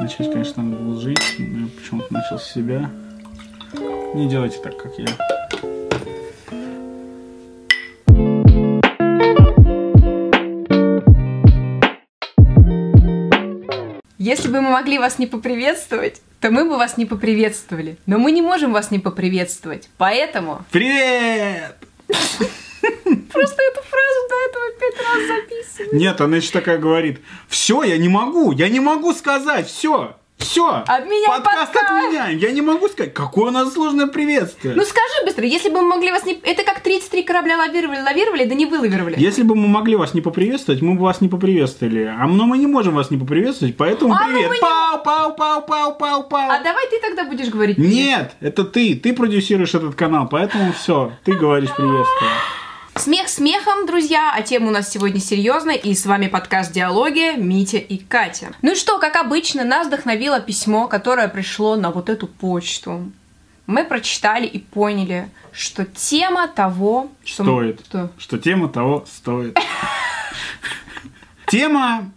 Начать, конечно, надо было женщин, но я почему-то начал с себя. Не делайте так, как я. Если бы мы могли вас не поприветствовать, то мы бы вас не поприветствовали. Но мы не можем вас не поприветствовать. Поэтому Привет! просто эту фразу до этого пять раз записывали. Нет, она еще такая говорит. Все, я не могу, я не могу сказать, все. Все. Отменяй Подкаст подкаст. отменяем. Я не могу сказать. Какое у нас сложное приветствие. Ну скажи быстро, если бы мы могли вас не... Это как 33 корабля лавировали, лавировали, да не вылавировали. Если бы мы могли вас не поприветствовать, мы бы вас не поприветствовали. А но мы не можем вас не поприветствовать, поэтому А, ну привет. не- Пау, пау, пау, пау, пау, пау. А давай ты тогда будешь говорить. привет. Нет, это ты. Ты продюсируешь этот канал, поэтому все. Ты говоришь приветствие. Смех смехом, друзья, а тема у нас сегодня серьезная, и с вами подкаст «Диалоги» Митя и Катя. Ну и что, как обычно, нас вдохновило письмо, которое пришло на вот эту почту. Мы прочитали и поняли, что тема того, что... Стоит. Что? Что тема того стоит. Тема,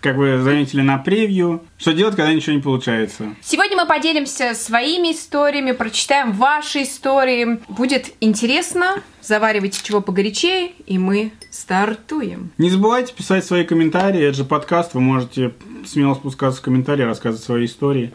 как вы заметили на превью, что делать, когда ничего не получается. Сегодня мы поделимся своими историями, прочитаем ваши истории. Будет интересно, заваривайте чего погорячее, и мы стартуем. Не забывайте писать свои комментарии. Это же подкаст, вы можете смело спускаться в комментарии, рассказывать свои истории.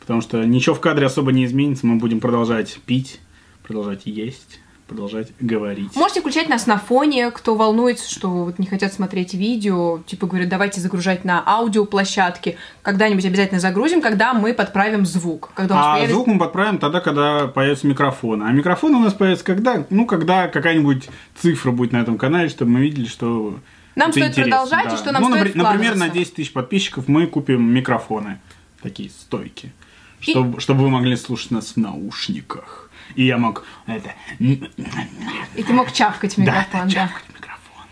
Потому что ничего в кадре особо не изменится. Мы будем продолжать пить, продолжать есть, продолжать говорить. Можете включать нас на фоне, кто волнуется, что вот не хотят смотреть видео, типа говорят, давайте загружать на аудиоплощадке. Когда-нибудь обязательно загрузим, когда мы подправим звук. Когда А появится- звук мы подправим тогда, когда появится микрофон. А микрофон у нас появится когда? Ну, когда какая-нибудь цифра будет на этом канале, чтобы мы видели, что Нам это стоит интересно, продолжать, да. и что нам ну, стоит напри- Например, на вкладываться. 10 тысяч подписчиков мы купим микрофоны. Такие стойки. Чтобы, чтобы вы могли слушать нас в наушниках. И я мог это... И ты мог чавкать Да, микрофон, да. чавкать в микрофон.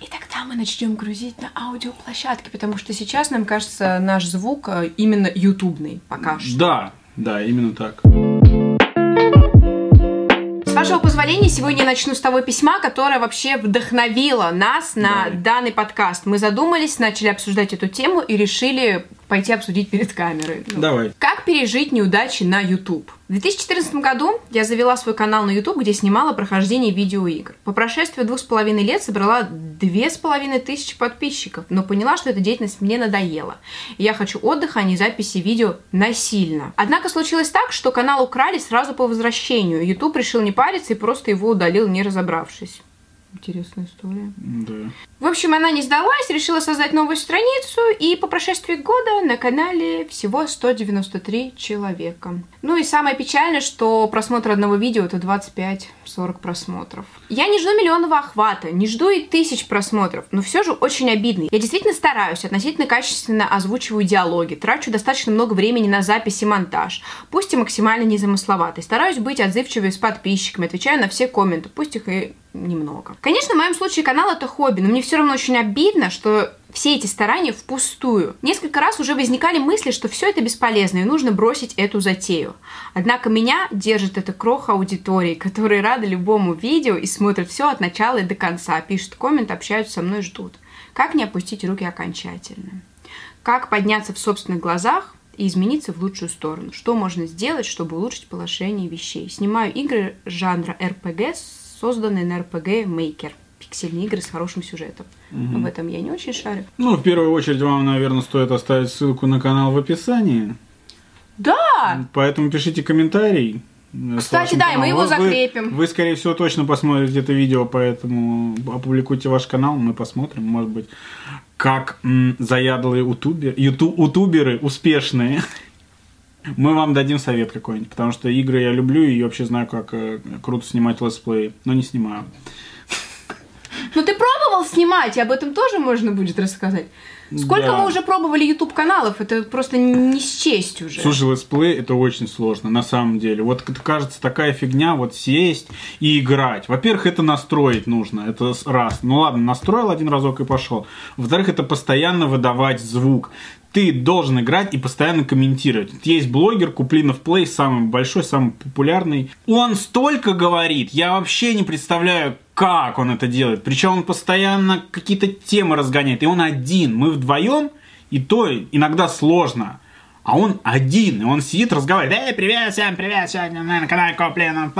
И тогда мы начнем грузить на аудиоплощадке, потому что сейчас, нам кажется, наш звук э, именно ютубный пока что. Да, да, именно так. С вашего позволения, сегодня я начну с того письма, которое вообще вдохновило нас на Давай. данный подкаст. Мы задумались, начали обсуждать эту тему и решили пойти обсудить перед камерой. Ну, Давай. Пережить неудачи на YouTube? В 2014 году я завела свой канал на YouTube, где снимала прохождение видеоигр. По прошествии двух с половиной лет собрала две с половиной тысячи подписчиков, но поняла, что эта деятельность мне надоела. Я хочу отдыха, а не записи видео насильно. Однако случилось так, что канал украли сразу по возвращению. YouTube решил не париться и просто его удалил, не разобравшись. Интересная история. Да. В общем, она не сдалась, решила создать новую страницу, и по прошествии года на канале всего 193 человека. Ну и самое печальное, что просмотр одного видео это 25-40 просмотров. Я не жду миллионного охвата, не жду и тысяч просмотров, но все же очень обидно. Я действительно стараюсь, относительно качественно озвучиваю диалоги, трачу достаточно много времени на запись и монтаж, пусть и максимально незамысловатый. Стараюсь быть отзывчивой с подписчиками, отвечаю на все комменты, пусть их и немного. Конечно, в моем случае канал это хобби, но мне все равно очень обидно, что все эти старания впустую. Несколько раз уже возникали мысли, что все это бесполезно и нужно бросить эту затею. Однако меня держит эта кроха аудитории, которые рады любому видео и смотрят все от начала и до конца, пишут коммент, общаются со мной, ждут. Как не опустить руки окончательно? Как подняться в собственных глазах и измениться в лучшую сторону? Что можно сделать, чтобы улучшить положение вещей? Снимаю игры жанра RPG, созданные на RPG Maker. Пиксельные игры с хорошим сюжетом. Но в этом я не очень шарю. Ну, в первую очередь, вам, наверное, стоит оставить ссылку на канал в описании. Да! Поэтому пишите комментарий. э, Кстати, да, и мы его Вы- закрепим. Вы, скорее всего, точно посмотрите это видео, поэтому опубликуйте ваш канал, мы посмотрим, может быть, как м, заядлые утубер, юту- утуберы успешные. Мы вам дадим совет какой-нибудь, потому что игры я люблю и вообще знаю, как э, круто снимать летсплеи, но не снимаю. Снимать, и об этом тоже можно будет рассказать. Сколько Да. мы уже пробовали YouTube каналов, это просто не счесть уже. Слушай, let's play это очень сложно, на самом деле. Вот кажется такая фигня, вот сесть и играть. Во-первых, это настроить нужно, это раз. Ну ладно, настроил один разок и пошел. Во-вторых, это постоянно выдавать звук. Ты должен играть и постоянно комментировать. Есть блогер Куплинов Play, самый большой, самый популярный. Он столько говорит, я вообще не представляю, как он это делает. Причем он постоянно какие-то темы разгоняет. И он один. Мы вдвоем, и то иногда сложно. А он один, и он сидит, разговаривает, эй, привет, всем привет, сегодня на канале Коплен,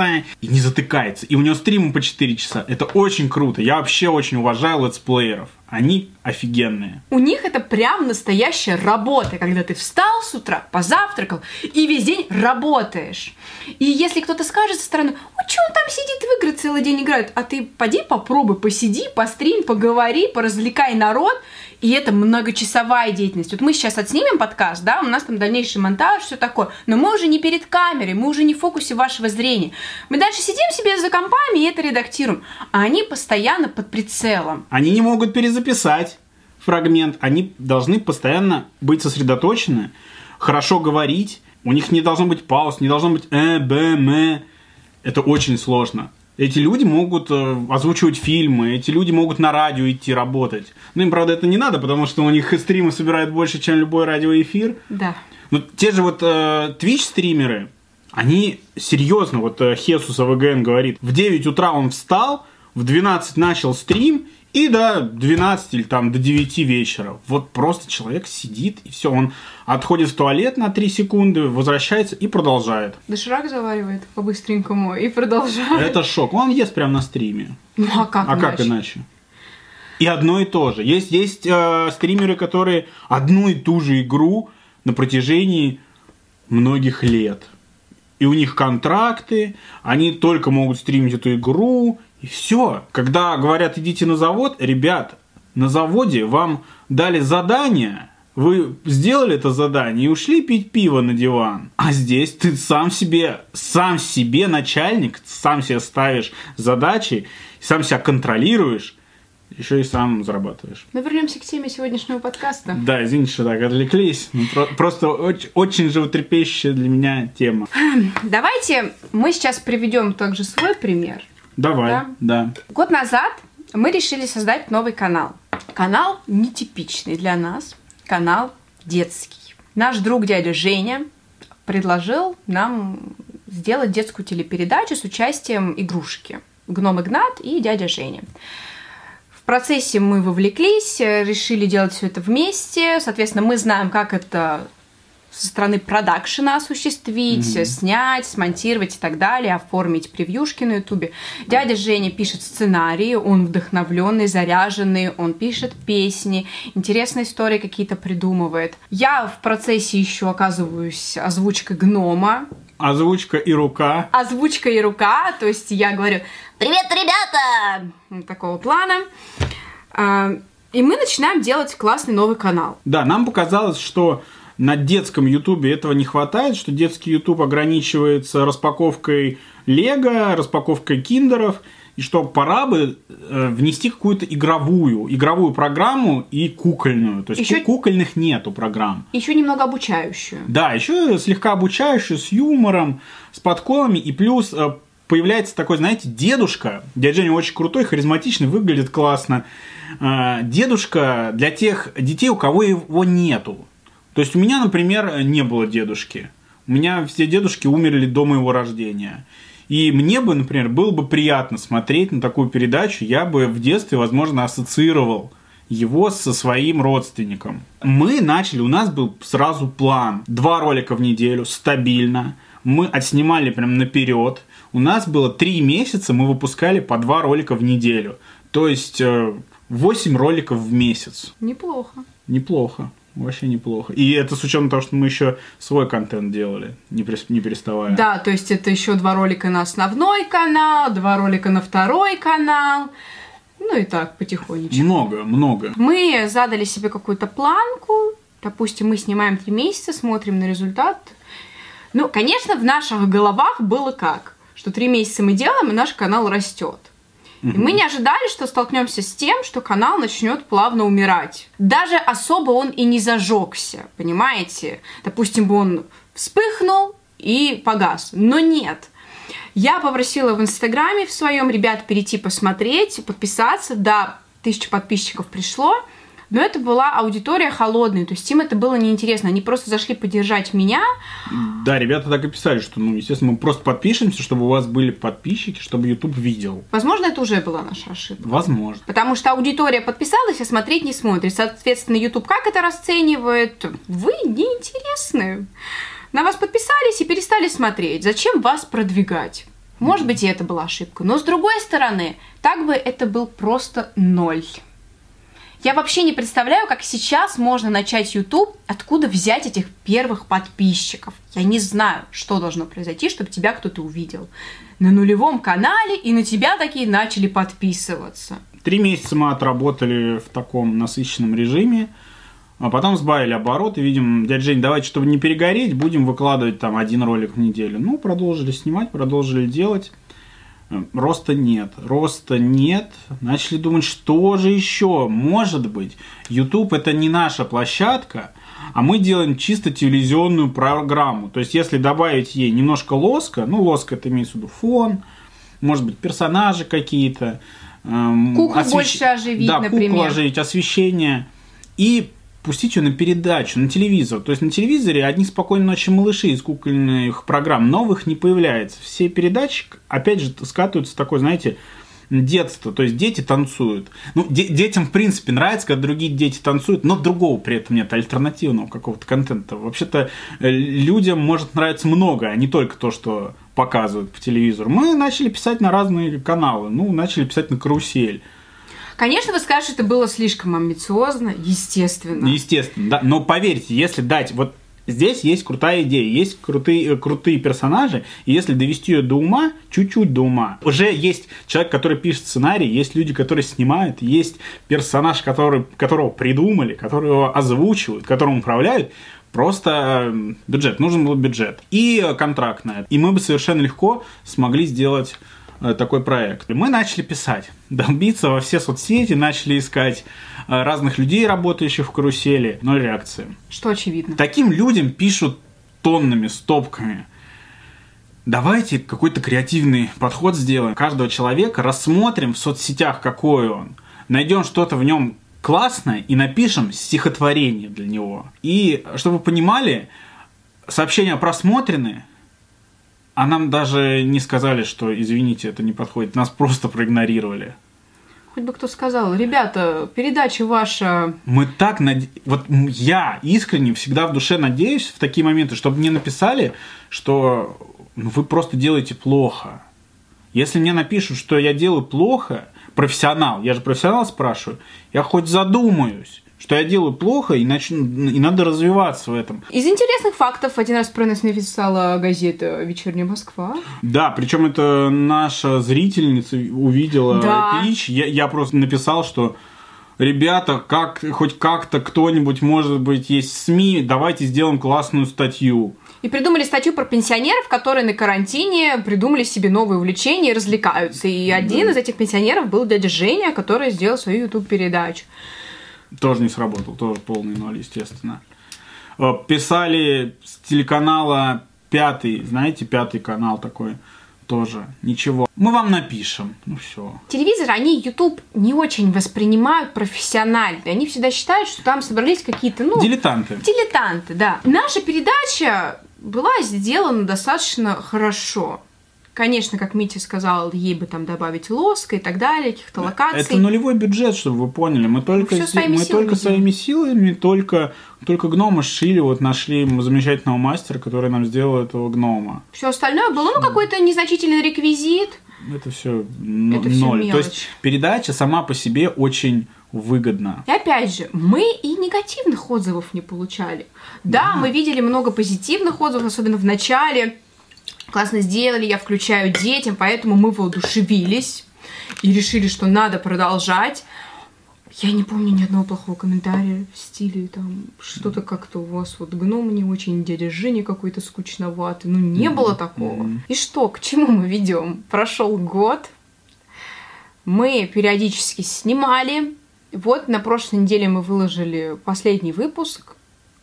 и не затыкается. И у него стримы по 4 часа. Это очень круто. Я вообще очень уважаю летсплееров. Они офигенные. У них это прям настоящая работа, когда ты встал с утра, позавтракал и весь день работаешь. И если кто-то скажет со стороны, ну что он там сидит в игры целый день играет, а ты поди попробуй, посиди, пострим, поговори, поразвлекай народ, и это многочасовая деятельность. Вот мы сейчас отснимем подкаст, да, у нас там дальнейший монтаж, все такое, но мы уже не перед камерой, мы уже не в фокусе вашего зрения. Мы дальше сидим себе за компами и это редактируем, а они постоянно под прицелом. Они не могут перезаписать фрагмент, они должны постоянно быть сосредоточены, хорошо говорить, у них не должно быть пауз, не должно быть э, б, м. Это очень сложно. Эти люди могут э, озвучивать фильмы, эти люди могут на радио идти работать. Ну, им, правда, это не надо, потому что у них стримы собирают больше, чем любой радиоэфир. Да. Но те же вот э, Twitch-стримеры, они серьезно, вот э, Хесус АВГН говорит, в 9 утра он встал, в 12 начал стрим, и до 12 или там до 9 вечера. Вот просто человек сидит, и все, он отходит в туалет на 3 секунды, возвращается и продолжает. Доширак заваривает по-быстренькому и продолжает. Это шок. Он ест прямо на стриме. Ну а как А иначе? как иначе? И одно и то же. Есть, есть э, стримеры, которые одну и ту же игру на протяжении многих лет. И у них контракты, они только могут стримить эту игру, и все. Когда говорят, идите на завод, ребят, на заводе вам дали задание, вы сделали это задание и ушли пить пиво на диван. А здесь ты сам себе, сам себе начальник, сам себе ставишь задачи, сам себя контролируешь, еще и сам зарабатываешь. Мы вернемся к теме сегодняшнего подкаста. Да, извините, что так отвлеклись. Ну, про- просто очень, очень животрепещущая для меня тема. Давайте мы сейчас приведем также свой пример. Давай, Да. да. Год назад мы решили создать новый канал. Канал нетипичный для нас, канал детский. Наш друг дядя Женя предложил нам сделать детскую телепередачу с участием игрушки. Гном Игнат и дядя Женя. В процессе мы вовлеклись, решили делать все это вместе. Соответственно, мы знаем, как это со стороны продакшена осуществить, Мгм. снять, смонтировать и так далее, оформить превьюшки на ютубе. Дядя Женя пишет сценарии, он вдохновленный, заряженный, он пишет песни, интересные истории какие-то придумывает. Я в процессе еще оказываюсь озвучкой гнома, Озвучка и рука. озвучка и рука, то есть я говорю «Привет, ребята!» Такого плана. А, И мы начинаем делать классный новый канал. Да, нам показалось, что на детском ютубе этого не хватает, что детский ютуб ограничивается распаковкой лего, распаковкой киндеров, и что пора бы э, внести какую-то игровую, игровую программу и кукольную. То есть ку- кукольных нету программ. Еще немного обучающую. Да, еще слегка обучающую, с юмором, с подколами, и плюс э, появляется такой, знаете, дедушка. Дядя Женя очень крутой, харизматичный, выглядит классно. Э, Дедушка для тех детей, у кого его нету. То есть у меня, например, не было дедушки. У меня все дедушки умерли до моего рождения. И мне бы, например, было бы приятно смотреть на такую передачу. Я бы в детстве, возможно, ассоциировал его со своим родственником. Мы начали, у нас был сразу план. Два ролика в неделю, стабильно. Мы отснимали прям наперед. У нас было три месяца, мы выпускали по два ролика в неделю. То есть э, 8 роликов в месяц. Неплохо. Неплохо. Вообще неплохо. И это с учетом того, что мы еще свой контент делали, не, переставая. Да, то есть это еще два ролика на основной канал, два ролика на второй канал. Ну и так, потихонечку. Много, много. Мы задали себе какую-то планку. Допустим, мы снимаем три месяца, смотрим на результат. Ну, конечно, в наших головах было как? Что три месяца мы делаем, и наш канал растет. И мы не ожидали, что столкнемся с тем, что канал начнет плавно умирать. Даже особо он и не зажегся, понимаете? Допустим, бы он вспыхнул и погас. Но нет. Я попросила в Инстаграме в своем ребят перейти посмотреть, подписаться. Да, тысяча подписчиков пришло. Но это была аудитория холодная, то есть им это было неинтересно. Они просто зашли поддержать меня. Да, ребята так и писали, что, ну, естественно, мы просто подпишемся, чтобы у вас были подписчики, чтобы YouTube видел. Возможно, это уже была наша ошибка. Возможно. Потому что аудитория подписалась, а смотреть не смотрит. Соответственно, YouTube как это расценивает? Вы неинтересны. На вас подписались и перестали смотреть. Зачем вас продвигать? Может быть, и это была ошибка. Но с другой стороны, так бы это был просто ноль. Я вообще не представляю, как сейчас можно начать YouTube, откуда взять этих первых подписчиков. Я не знаю, что должно произойти, чтобы тебя кто-то увидел. На нулевом канале и на тебя такие начали подписываться. Три месяца мы отработали в таком насыщенном режиме. А потом сбавили обороты, видим, дядя Жень, давайте, чтобы не перегореть, будем выкладывать там один ролик в неделю. Ну, продолжили снимать, продолжили делать. Э, роста нет, роста нет. Начали думать, что же еще может быть. YouTube это не наша площадка, а мы делаем чисто телевизионную программу. То есть, если добавить ей немножко лоска, ну, лоска это имеется в виду фон, может быть, персонажи какие-то. Эм, куклу освещ... больше оживить, да, например. куклу оживить, освещение. И пустить ее на передачу, на телевизор. То есть на телевизоре одни спокойные ночи малыши из кукольных программ, новых не появляется. Все передачи, опять же, скатываются такой, знаете, детство, то есть дети танцуют. Ну, де- детям, в принципе, нравится, когда другие дети танцуют, но другого при этом нет, альтернативного какого-то контента. Вообще-то э, людям может нравиться много, а не только то, что показывают по телевизору. Мы начали писать на разные каналы, ну, начали писать на карусель. Конечно, вы скажете, это было слишком амбициозно, естественно. Естественно, да. Но поверьте, если дать вот Здесь есть крутая идея, есть крутые, крутые персонажи, и если довести ее до ума, чуть-чуть до ума, уже есть человек, который пишет сценарий, есть люди, которые снимают, есть персонаж, который, которого придумали, которого озвучивают, которым управляют, Просто э, бюджет, нужен был бюджет и контракт на это. И мы бы совершенно легко смогли сделать Э, такой проект. Мы начали писать, долбиться во все соцсети, начали искать э, разных людей, работающих в карусели, но реакции. Что очевидно. Таким людям пишут тоннами, стопками. Давайте какой-то креативный подход сделаем. Каждого человека рассмотрим в соцсетях, какой он. Найдем что-то в нем классное и напишем стихотворение для него. И чтобы вы понимали, сообщения просмотрены, а нам даже не сказали, что, извините, это не подходит. Нас просто проигнорировали. Хоть бы кто сказал, ребята, передача ваша... Мы так над... Вот я искренне всегда в душе надеюсь в такие моменты, чтобы мне написали, что ну, вы просто делаете плохо. Если мне напишут, что я делаю плохо, профессионал, я же профессионал спрашиваю, я хоть задумаюсь что я делаю плохо, и, начну, и надо развиваться в этом. Из интересных фактов один раз про нас написала газета «Вечерняя Москва». Да, причем это наша зрительница увидела да. пич. Я, я просто написал, что ребята, как, хоть как-то кто-нибудь, может быть, есть СМИ, давайте сделаем классную статью. И придумали статью про пенсионеров, которые на карантине придумали себе новые увлечения и развлекаются. И один да. из этих пенсионеров был дядя Женя, который сделал свою YouTube-передачу. Тоже не сработал, тоже полный ноль, естественно. Э, писали с телеканала пятый, знаете, пятый канал такой, тоже ничего. Мы вам напишем, ну все. Телевизор, они YouTube не очень воспринимают профессионально. Они всегда считают, что там собрались какие-то, ну... Дилетанты. Дилетанты, да. Наша передача была сделана достаточно хорошо. Конечно, как Митя сказал, ей бы там добавить лоска и так далее, каких-то локаций. Это нулевой бюджет, чтобы вы поняли. Мы только, ну, мы силами только своими силами, только, только гнома шили, вот нашли замечательного мастера, который нам сделал этого гнома. Все остальное было, ну, какой-то незначительный реквизит. Это все ноль. То есть передача сама по себе очень выгодна. И опять же, мы и негативных отзывов не получали. Да, да. мы видели много позитивных отзывов, особенно в начале классно сделали, я включаю детям, поэтому мы воодушевились и решили, что надо продолжать. Я не помню ни одного плохого комментария в стиле там что-то как-то у вас вот гном не очень, дядя Женя какой-то скучноватый. Ну, не mm-hmm. было такого. Mm-hmm. И что, к чему мы ведем? Прошел год, мы периодически снимали. Вот на прошлой неделе мы выложили последний выпуск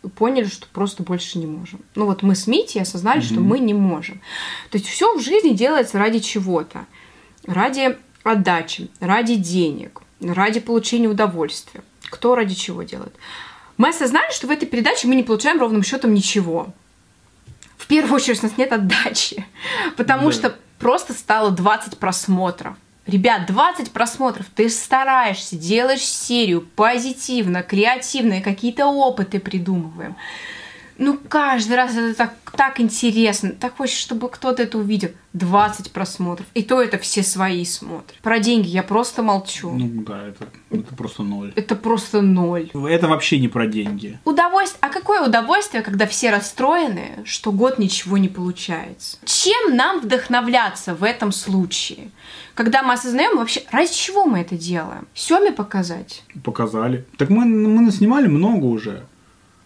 поняли, что просто больше не можем. Ну вот мы с Митей осознали, mm-hmm. что мы не можем. То есть все в жизни делается ради чего-то. Ради отдачи, ради денег, ради получения удовольствия. кто ради чего делает. Мы осознали, что в этой передаче мы не получаем ровным счетом ничего. В первую очередь у нас нет отдачи, потому Да. что просто стало 20 просмотров. Ребят, 20 просмотров, ты стараешься, делаешь серию позитивно, креативно, какие-то опыты придумываем. Ну, каждый раз это так, так интересно. Так хочешь, чтобы кто-то это увидел. 20 просмотров. И то это все свои смотрят. Про деньги я просто молчу. Ну да, это, это просто ноль. Это просто ноль. Это вообще не про деньги. Удовольствие. А какое удовольствие, когда все расстроены, что год ничего не получается? Чем нам вдохновляться в этом случае? Когда мы осознаем вообще, ради чего мы это делаем? Семе показать? Показали. Так мы, мы наснимали много уже.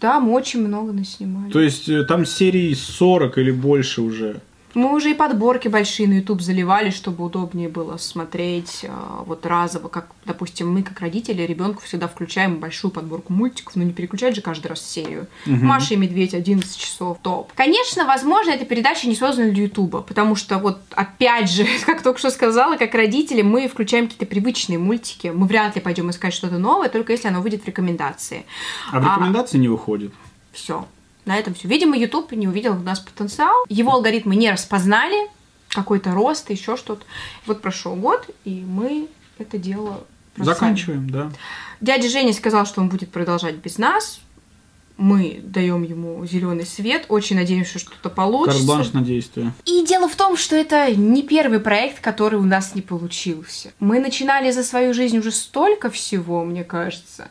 Да, мы очень много наснимали. То есть э, там серий 40 или больше уже. Мы уже и подборки большие на YouTube заливали, чтобы удобнее было смотреть э, вот разово, как, допустим, мы как родители ребенку всегда включаем большую подборку мультиков, но не переключать же каждый раз серию. Мгм. Маша и Медведь 11 часов, топ. Конечно, возможно, эта передача не создана для Ютуба, потому что вот опять же, как только что сказала, как родители, мы включаем какие-то привычные мультики, мы вряд ли пойдем искать что-то новое, только если оно выйдет в рекомендации. А в А- рекомендации не выходит. Все. На этом все. Видимо, YouTube не увидел в нас потенциал. Его алгоритмы не распознали. Какой-то рост, еще что-то. Вот прошел год, и мы это дело. Заканчиваем, да. Дядя Женя сказал, что он будет продолжать без нас. Мы даем ему зеленый свет. Очень надеемся, что что-то получится. Карт-бланш на действие. И дело в том, что это не первый проект, который у нас не получился. Мы начинали за свою жизнь уже столько всего, мне кажется.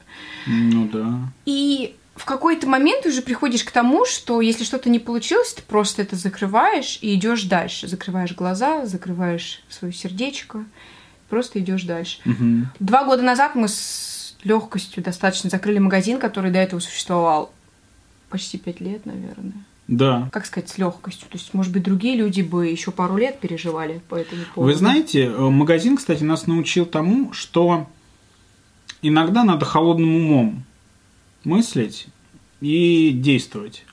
Ну да. И в какой-то момент уже приходишь к тому, что если что-то не получилось, ты просто это закрываешь и идешь дальше. Закрываешь глаза, закрываешь свое сердечко, просто идешь дальше. Мгм. Два года назад мы с легкостью достаточно закрыли магазин, который до этого существовал почти пять лет, наверное. Да. Как сказать, с легкостью. То есть, может быть, другие люди бы еще пару лет переживали по этому поводу. Вы знаете, э, магазин, кстати, нас научил тому, что иногда надо холодным умом мыслить и действовать.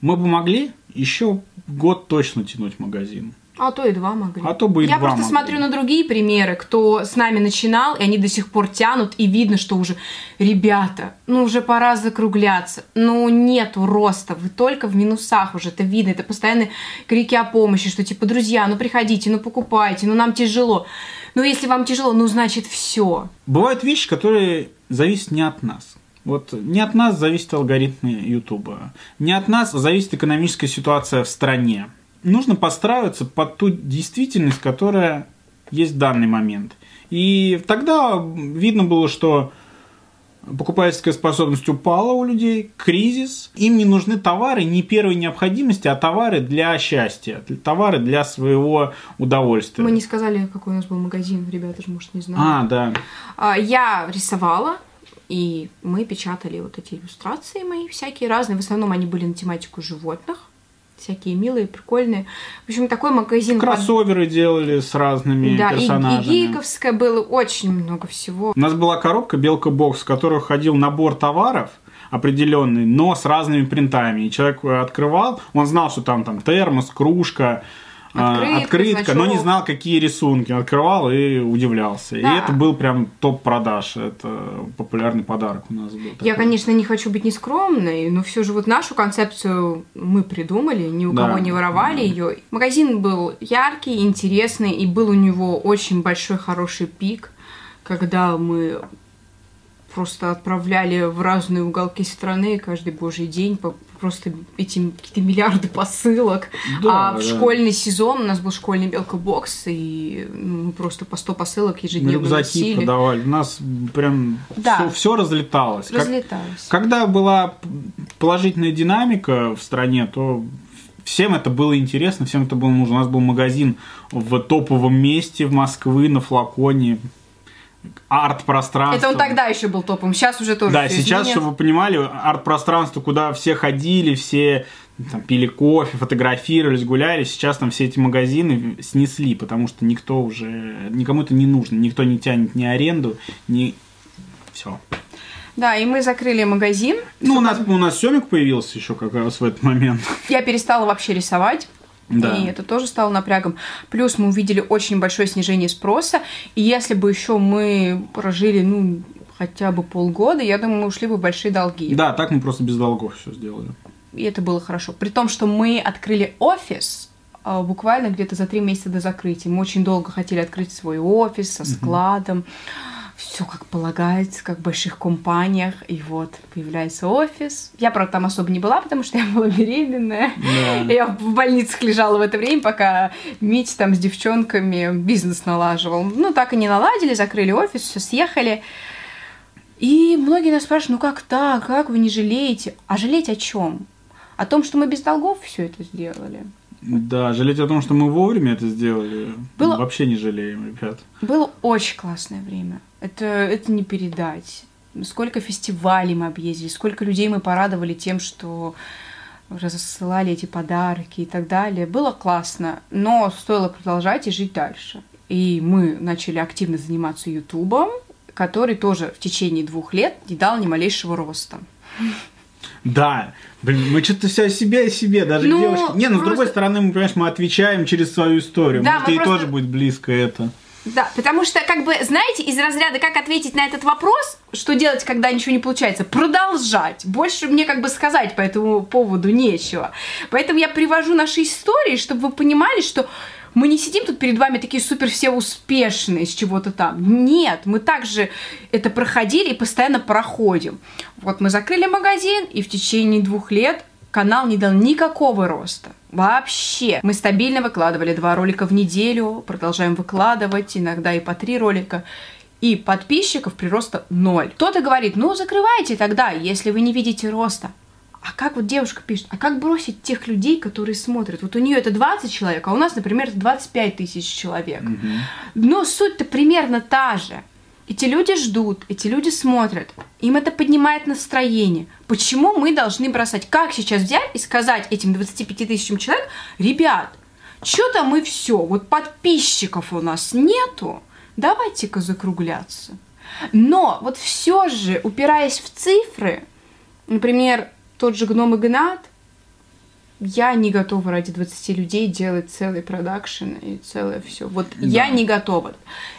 Мы бы могли еще год точно тянуть магазин. А то и два могли. А то бы и Я два просто могли. смотрю на другие примеры, кто с нами начинал, и они до сих пор тянут, и видно, что уже, ребята, ну уже пора закругляться, ну нету роста, вы только в минусах уже, это видно, это постоянные крики о помощи, что типа, друзья, ну приходите, ну покупайте, ну нам тяжело. Ну если вам тяжело, ну значит все. Бывают вещи, которые зависят не от нас. Вот не от нас зависят алгоритмы Ютуба. Не от нас зависит экономическая ситуация в стране. Нужно подстраиваться под ту действительность, которая есть в данный момент. И тогда видно было, что покупательская способность упала у людей, кризис. Им не нужны товары не первой необходимости, а товары для счастья, товары для своего удовольствия. Мы не сказали, какой у нас был магазин, ребята же, может, не знают. А, да. А, Я рисовала, и мы печатали вот эти иллюстрации мои всякие разные. В основном они были на тематику животных. Всякие милые, прикольные. В общем, такой магазин... под- Кроссоверы делали с разными Да, и, и персонажами. гейковское было очень много всего. У нас была коробка Белка Бокс, в которой ходил набор товаров определенный, но с разными принтами. И человек открывал, он знал, что там, там термос, кружка, Открытка, открытка, но не знал, какие рисунки. Открывал и удивлялся. И Да. это был прям топ продаж. Это популярный подарок у нас был. Я, такой. конечно, не хочу быть нескромной, но все же вот нашу концепцию мы придумали, ни у Да. кого не воровали ее. Магазин был яркий, интересный, и был у него очень большой хороший пик, когда мы просто отправляли в разные уголки страны каждый божий день по просто эти какие-то миллиарды посылок. Да, а в да. школьный сезон у нас был школьный белкобокс, и ну, мы просто по 100 посылок ежедневно Рюкзаки носили. продавали. У нас прям Да. все, разлеталось. Как- Разлеталось. Когда была положительная динамика в стране, то всем это было интересно, всем это было нужно. У нас был магазин в топовом месте в Москве на флаконе. Арт-пространство. Это он тогда еще был топом, сейчас уже тоже Да, сейчас, изменилось. чтобы вы понимали, арт-пространство, куда все ходили, все там, пили кофе, фотографировались, гуляли, сейчас там все эти магазины снесли, потому что никто уже, никому это не нужно, никто не тянет ни аренду, ни... Все. Да, и мы закрыли магазин. Ну, у нас, у нас Семик появился еще как раз в этот момент. Я перестала вообще рисовать. Да. И это тоже стало напрягом. Плюс мы увидели очень большое снижение спроса. И если бы еще мы прожили, ну, хотя бы полгода, я думаю, мы ушли бы в большие долги. Да, так мы просто без долгов все сделали. И это было хорошо. При том, что мы открыли офис а, буквально где-то за три месяца до закрытия. Мы очень долго хотели открыть свой офис со складом. Все как полагается, как в больших компаниях. И вот появляется офис. Я, правда, там особо не была, потому что я была беременная. Да. Я в больницах лежала в это время, пока Митя там с девчонками бизнес налаживал. Ну, так и не наладили, закрыли офис, все съехали. И многие нас спрашивают, ну как так, как вы не жалеете? А жалеть о чем? О том, что мы без долгов все это сделали. Да, жалеть о том, что мы вовремя это сделали, Было- вообще не жалеем, ребят. Было очень классное время. Это, это не передать. Сколько фестивалей мы объездили, сколько людей мы порадовали тем, что рассылали эти подарки и так далее. Было классно, но стоило продолжать и жить дальше. И мы начали активно заниматься Ютубом, который тоже в течение двух лет не дал ни малейшего роста. Да, блин, мы что-то все о себе, о себе, даже Ну, девушки. Не, ну с другой просто- стороны, мы, понимаешь, мы отвечаем через свою историю. Да, Может, ей просто- тоже будет близко это. Да, потому что, как бы, знаете, из разряда, как ответить на этот вопрос, что делать, когда ничего не получается? Продолжать. Больше мне, как бы, сказать по этому поводу нечего. Поэтому я привожу наши истории, чтобы вы понимали, что мы не сидим тут перед вами такие супер все успешные с чего-то там. Нет, мы также это проходили и постоянно проходим. Вот мы закрыли магазин, и в течение двух лет канал не дал никакого роста. Вообще. Мы стабильно выкладывали два ролика в неделю, продолжаем выкладывать, иногда и по три ролика. И подписчиков прироста ноль. Кто-то говорит, ну закрывайте тогда, если вы не видите роста. А как вот девушка пишет, а как бросить тех людей, которые смотрят? Вот у нее это 20 человек, а у нас, например, это 25 тысяч человек. Но суть-то примерно та же. Эти люди ждут, эти люди смотрят, им это поднимает настроение. Почему мы должны бросать? Как сейчас взять и сказать этим 25 тысячам человек, ребят, что-то мы все, вот подписчиков у нас нету, давайте-ка закругляться. Но вот все же, упираясь в цифры, например, тот же гном Игнат, я не готова ради 20 людей делать целый продакшн и целое все. Вот я не готова.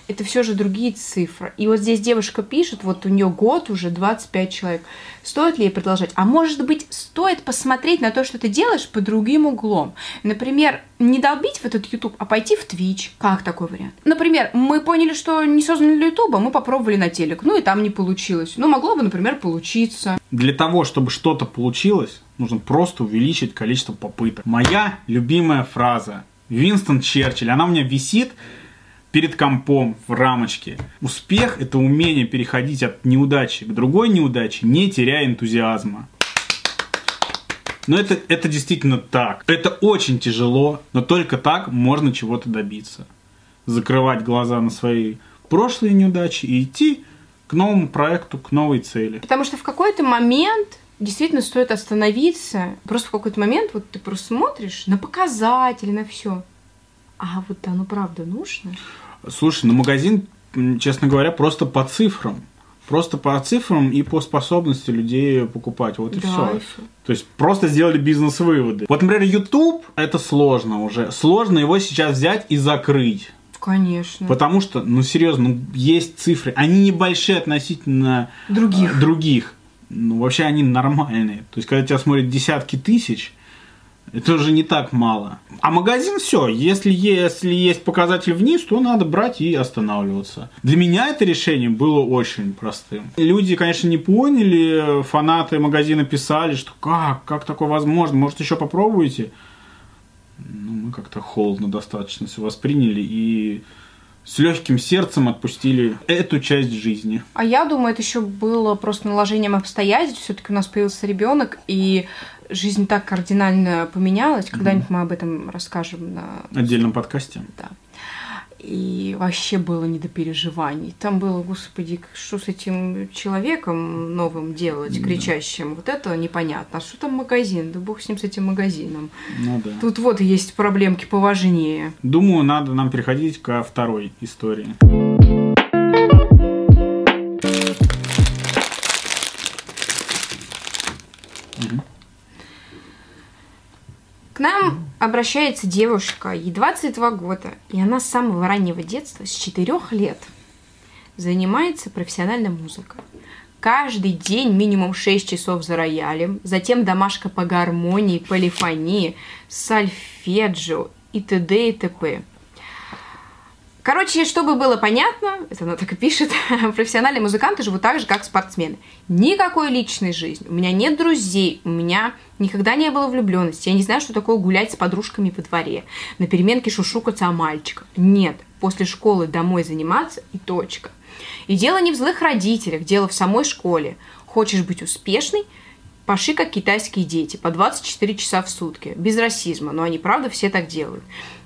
Это все же другие цифры. И вот здесь девушка пишет, вот у нее год уже 25 человек. Стоит ли ей продолжать? А может быть, стоит посмотреть на то, что ты делаешь под другим углом. Например, не долбить в этот YouTube, а пойти в Twitch. Как такой вариант? Например, мы поняли, что не созданы для YouTube, мы попробовали на телек. Ну и там не получилось. Ну, могло бы, например, получиться. Для того, чтобы что-то получилось, нужно просто увеличить количество попыток. Моя любимая фраза Винстон Черчилль, она у меня висит перед компом в рамочке. Успех – это умение переходить от неудачи к другой неудаче, не теряя энтузиазма. Но это, это действительно так. Это очень тяжело, но только так можно чего-то добиться. Закрывать глаза на свои прошлые неудачи и идти к новому проекту, к новой цели. Потому что в какой-то момент действительно стоит остановиться. Просто в какой-то момент вот ты просто смотришь на показатели, на все. А вот оно правда нужно? Слушай, ну магазин, честно говоря, просто по цифрам. Просто по цифрам и по способности людей покупать. Вот и Да, все. То есть просто сделали бизнес-выводы. Вот, например, YouTube это сложно уже. Сложно его сейчас взять и закрыть. Конечно. Потому что, ну серьезно, ну, есть цифры. Они небольшие относительно Других. э, других. Ну, вообще они нормальные. То есть, когда тебя смотрят десятки тысяч, это уже не так мало. А магазин все. Если, если есть показатель вниз, то надо брать и останавливаться. Для меня это решение было очень простым. Люди, конечно, не поняли, фанаты магазина писали, что как, как такое возможно, может еще попробуете. Ну, мы как-то холодно достаточно все восприняли и с легким сердцем отпустили эту часть жизни. А я думаю, это еще было просто наложением обстоятельств. Все-таки у нас появился ребенок, и жизнь так кардинально поменялась. Когда-нибудь мы об этом расскажем на отдельном подкасте. Да. И вообще было не до переживаний. Там было, господи, что с этим человеком новым делать, кричащим? Вот это непонятно. А что там магазин? Да бог с ним, с этим магазином. Ну да. Тут вот есть проблемки поважнее. Думаю, надо нам переходить ко второй истории. К нам обращается девушка, ей 22 года, и она с самого раннего детства, с 4 лет, занимается профессиональной музыкой. Каждый день минимум 6 часов за роялем, затем домашка по гармонии, полифонии, сольфеджио и т.д. и т.п. Короче, чтобы было понятно, это она так и пишет, профессиональные музыканты живут так же, как спортсмены. Никакой личной жизни. У меня нет друзей, у меня никогда не было влюбленности. Я не знаю, что такое гулять с подружками во дворе, на переменке шушукаться о мальчиках. Нет, после школы домой заниматься и точка. И дело не в злых родителях, дело в самой школе. Хочешь быть успешной, паши как китайские дети, по 24 часа в сутки, без расизма, но они, правда, все так делают.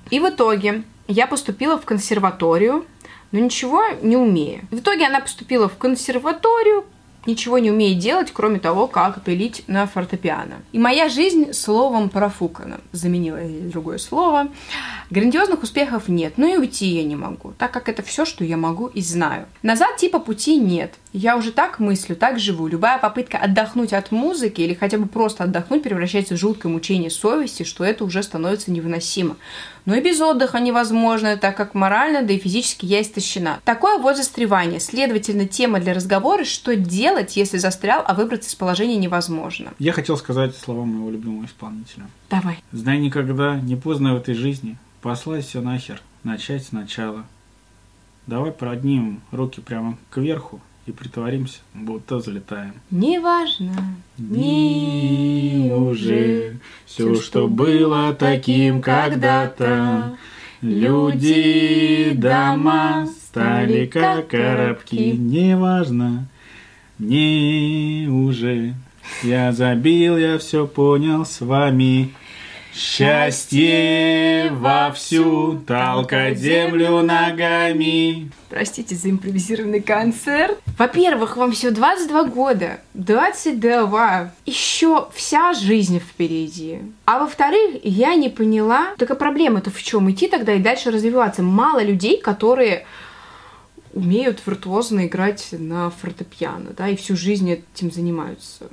И в итоге я поступила в консерваторию, но ничего не умея. В итоге она поступила в консерваторию, ничего не умеет делать, кроме того, как пилить на фортепиано. И моя жизнь словом профукана. Заменила я другое слово. Грандиозных успехов нет, но и уйти я не могу, так как это все, что я могу и знаю. Назад типа пути нет. Я уже так мыслю, так живу. Любая попытка отдохнуть от музыки или хотя бы просто отдохнуть превращается в жуткое мучение совести, что это уже становится невыносимо. Но и без отдыха невозможно, так как морально, да и физически я истощена. Такое вот застревание. Следовательно, тема для разговора, что делать, если застрял, а выбраться из положения невозможно. Я хотел сказать слова моего любимого исполнителя. Давай. Знай никогда, не поздно в этой жизни, послать все нахер, начать сначала. Давай продним руки прямо кверху и притворимся, будто залетаем. Неважно, Дни уже, все, что было таким когда-то. Люди, дома стали как коробки, неважно, не уже. Я забил, я все понял с вами. Счастье вовсю толкать землю ногами. Простите за импровизированный концерт. Во-первых, вам всего 22 года. 22. Еще вся жизнь впереди. А во-вторых, я не поняла, так а проблема-то в чем? Идти тогда и дальше развиваться. Мало людей, которые умеют виртуозно играть на фортепиано, да, и всю жизнь этим занимаются.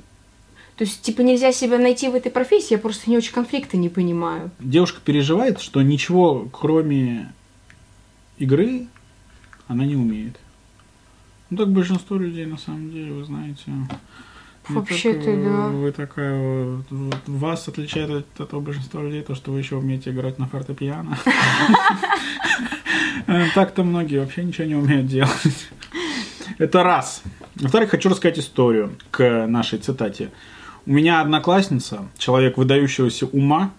То есть, типа, нельзя себя найти в этой профессии, я просто не очень конфликты не понимаю. Девушка переживает, что ничего, кроме игры, она не умеет. Ну, так большинство людей, на самом деле, вы знаете. Вообще-то, да. Вы такая вот, Вас отличает от этого большинства людей то, что вы еще умеете играть на фортепиано. Э, Так-то многие вообще ничего не умеют делать. Это раз. Во-вторых, хочу рассказать историю к нашей цитате. У меня одноклассница, человек выдающегося ума.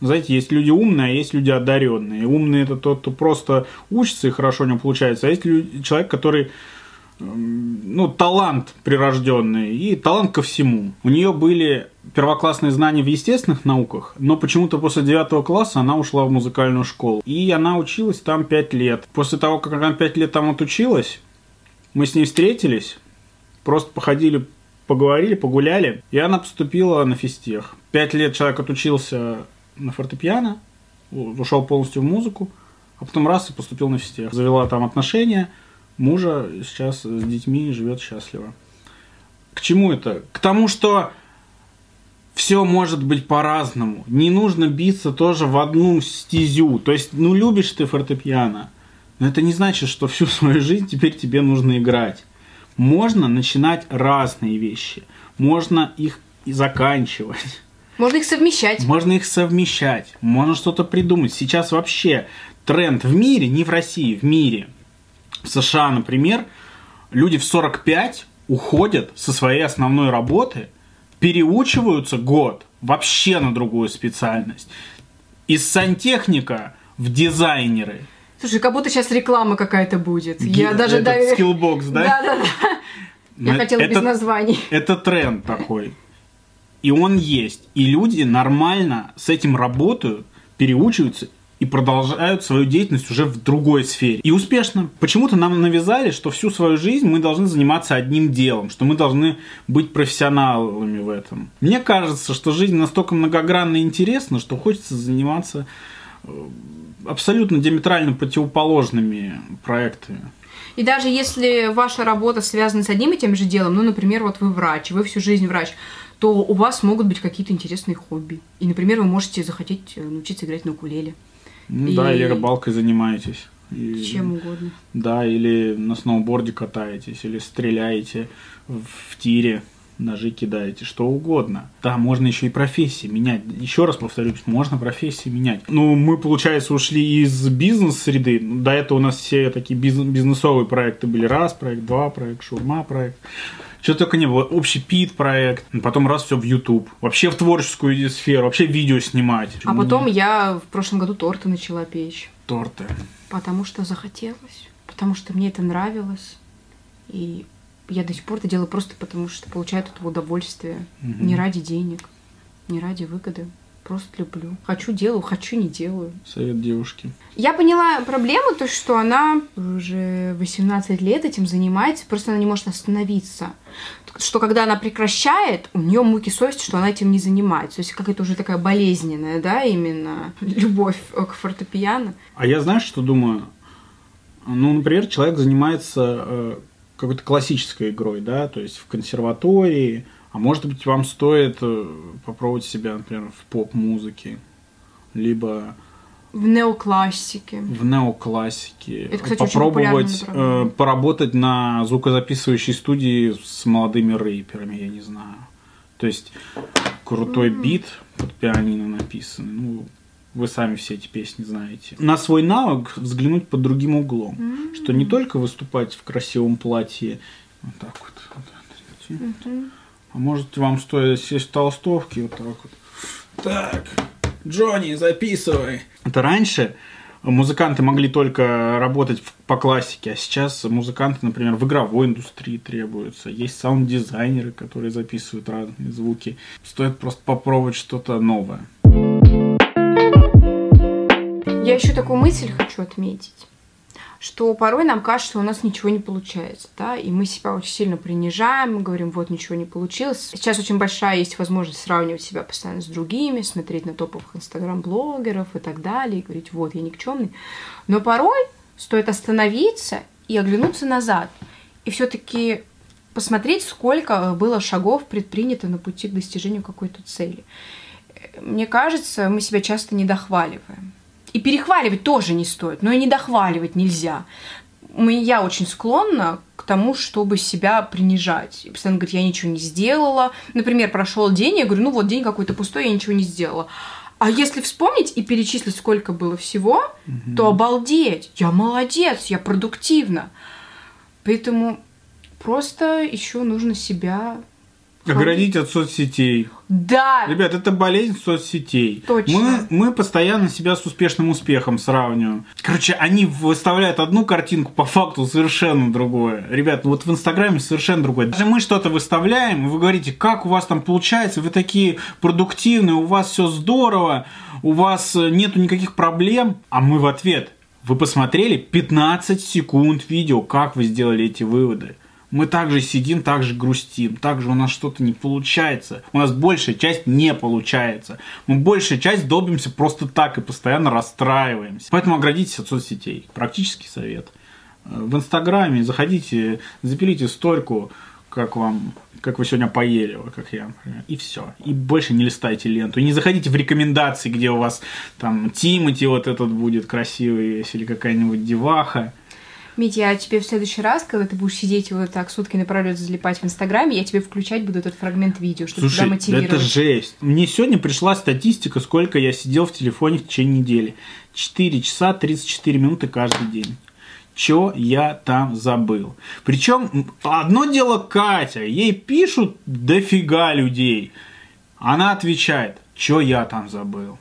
Знаете, есть люди умные, а есть люди одаренные. Умный это тот, кто просто учится и хорошо у него получается, а есть лю- человек, который эм, ну, талант прирожденный и талант ко всему. У нее были первоклассные знания в естественных науках, но почему-то после девятого класса она ушла в музыкальную школу. И она училась там пять лет. После того, как она пять лет там отучилась, мы с ней встретились, просто походили, поговорили, погуляли, и она поступила на физтех. Пять лет человек отучился на фортепиано, ушел полностью в музыку, а потом раз и поступил на физтех. Завела там отношения, мужа сейчас с детьми живет счастливо. К чему это? К тому, что все может быть по-разному. Не нужно биться тоже в одну стезю. То есть, ну, любишь ты фортепиано, но это не значит, что всю свою жизнь теперь тебе нужно играть. Можно начинать разные вещи. Можно их и заканчивать. Можно их совмещать. Можно их совмещать. Можно что-то придумать. Сейчас вообще тренд в мире, не в России, в мире. В США, например, люди в 45 уходят со своей основной работы, переучиваются год вообще на другую специальность. Из сантехника в дизайнеры. Слушай, как будто сейчас реклама какая-то будет. Я Ги- даже... этот да- Skillbox, да? Да, да, да. Я хотела без названий. Это тренд такой. И он есть. И люди нормально с этим работают, переучиваются и продолжают свою деятельность уже в другой сфере. И успешно. Почему-то нам навязали, что всю свою жизнь мы должны заниматься одним делом, что мы должны быть профессионалами в этом. Мне кажется, что жизнь настолько многогранна и интересна, что хочется заниматься э, абсолютно диаметрально противоположными проектами. И даже если ваша работа связана с одним и тем же делом, ну, например, вот вы врач, вы всю жизнь врач, то у вас могут быть какие-то интересные хобби. И, например, вы можете захотеть э, научиться играть на укулеле. Ну И- да, или рыбалкой занимаетесь. И- Чем угодно. Да, или на сноуборде катаетесь, или стреляете в, в тире, ножи кидаете, что угодно. Да, можно еще и профессии менять. Еще раз повторюсь, можно профессии менять. Ну, мы, получается, ушли из бизнес-среды. До этого у нас все такие биз- бизнесовые проекты были. Раз проект, два проект, шурма проект. Что только не было. Общий пит проект. Потом раз все в YouTube. Вообще в творческую сферу. Вообще видео снимать. А потом я в прошлом году торты начала печь. Торты. Потому что захотелось. Потому что мне это нравилось. И я до сих пор это делаю просто потому, что получаю от этого удовольствие. Мгм. Не ради денег, не ради выгоды. Просто люблю. Хочу делаю, хочу не делаю. Совет девушки. Я поняла проблему, то, что она уже 18 лет этим занимается, просто она не может остановиться. Что когда она прекращает, у нее муки совести, что она этим не занимается. То есть какая-то уже такая болезненная, да, именно любовь э, к фортепиано. А я знаешь, что думаю? Ну, например, человек занимается э, какой-то классической игрой, да, то есть в консерватории, а может быть, вам стоит э, попробовать себя, например, в поп-музыке, либо В неоклассике. в неоклассике. Это, кстати, попробовать э, поработать на звукозаписывающей студии с молодыми рэперами, я не знаю. То есть крутой бит под пианино написанный. Ну, вы сами все эти песни знаете. На свой навык взглянуть под другим углом. Что не только выступать в красивом платье, вот так вот. вот так Мгм. а может вам стоит сесть в толстовке вот так вот. Так, Джонни, записывай. Это раньше музыканты могли только работать по классике, а сейчас музыканты, например, в игровой индустрии требуются. Есть саунд-дизайнеры, которые записывают разные звуки. Стоит просто попробовать что-то новое. Я еще такую мысль хочу отметить, что порой нам кажется, что у нас ничего не получается, да, и мы себя очень сильно принижаем, мы говорим, вот ничего не получилось. Сейчас очень большая есть возможность сравнивать себя постоянно с другими, смотреть на топовых инстаграм-блогеров и так далее, и говорить, вот, я никчемный. Но порой стоит остановиться и оглянуться назад, и все-таки посмотреть, сколько было шагов предпринято на пути к достижению какой-то цели. Мне кажется, мы себя часто недохваливаем. И перехваливать тоже не стоит, но и недохваливать нельзя. Мы- Я очень склонна к тому, чтобы себя принижать. И постоянно говорить, я ничего не сделала. Например, прошел день, я говорю, ну вот день какой-то пустой, я ничего не сделала. А если вспомнить и перечислить, сколько было всего, то обалдеть, я молодец, я продуктивна. Поэтому просто еще нужно себя... Оградить от соцсетей. Да, Ребят, это болезнь соцсетей. Точно. Мы, мы постоянно себя с успешным успехом сравниваем. Короче, они выставляют одну картинку, по факту совершенно другое. Ребят, вот в Инстаграме совершенно другое. Даже мы что-то выставляем, вы говорите, как у вас там получается, вы такие продуктивные, у вас все здорово, у вас э, нету никаких проблем. А мы в ответ, вы посмотрели 15 секунд видео, как вы сделали эти выводы. Мы также сидим, также грустим, также у нас что-то не получается. У нас большая часть не получается. Мы большая часть долбимся просто так и постоянно расстраиваемся. Поэтому оградитесь от соцсетей. Практический совет. Э, В Инстаграме заходите, запилите стойку, как вам, как вы сегодня поели, как я, например, и все. И больше не листайте ленту. И не заходите в рекомендации, где у вас там Тимати вот этот будет красивый весь, или какая-нибудь деваха. Митя, я тебе в следующий раз, когда ты будешь сидеть вот так сутки напролет залипать в Инстаграме, я тебе включать буду этот фрагмент видео, чтобы тебя Слушай, да мотивировать. это жесть. Мне сегодня пришла статистика, сколько я сидел в телефоне в течение недели. 4 часа 34 минуты каждый день. Чё я там забыл? Причем одно дело Катя, ей пишут дофига людей. Она отвечает, чё я там забыл?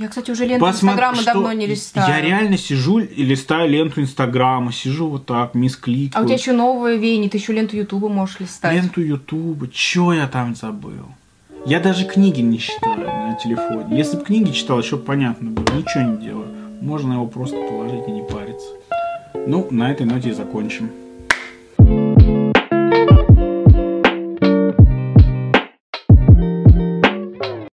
Я, кстати, уже ленту Посмотри, Инстаграма что- давно не листаю. Я реально сижу и листаю ленту Инстаграма, сижу вот так, мисс клик. А у тебя еще новое веяние, ты еще ленту Ютуба можешь листать. Ленту Ютуба. Чё я там забыл? Я даже книги не читаю на телефоне. Если бы книги читал, еще понятно было. Ничего не делаю. Можно его просто положить и не париться. Ну, на этой ноте и закончим.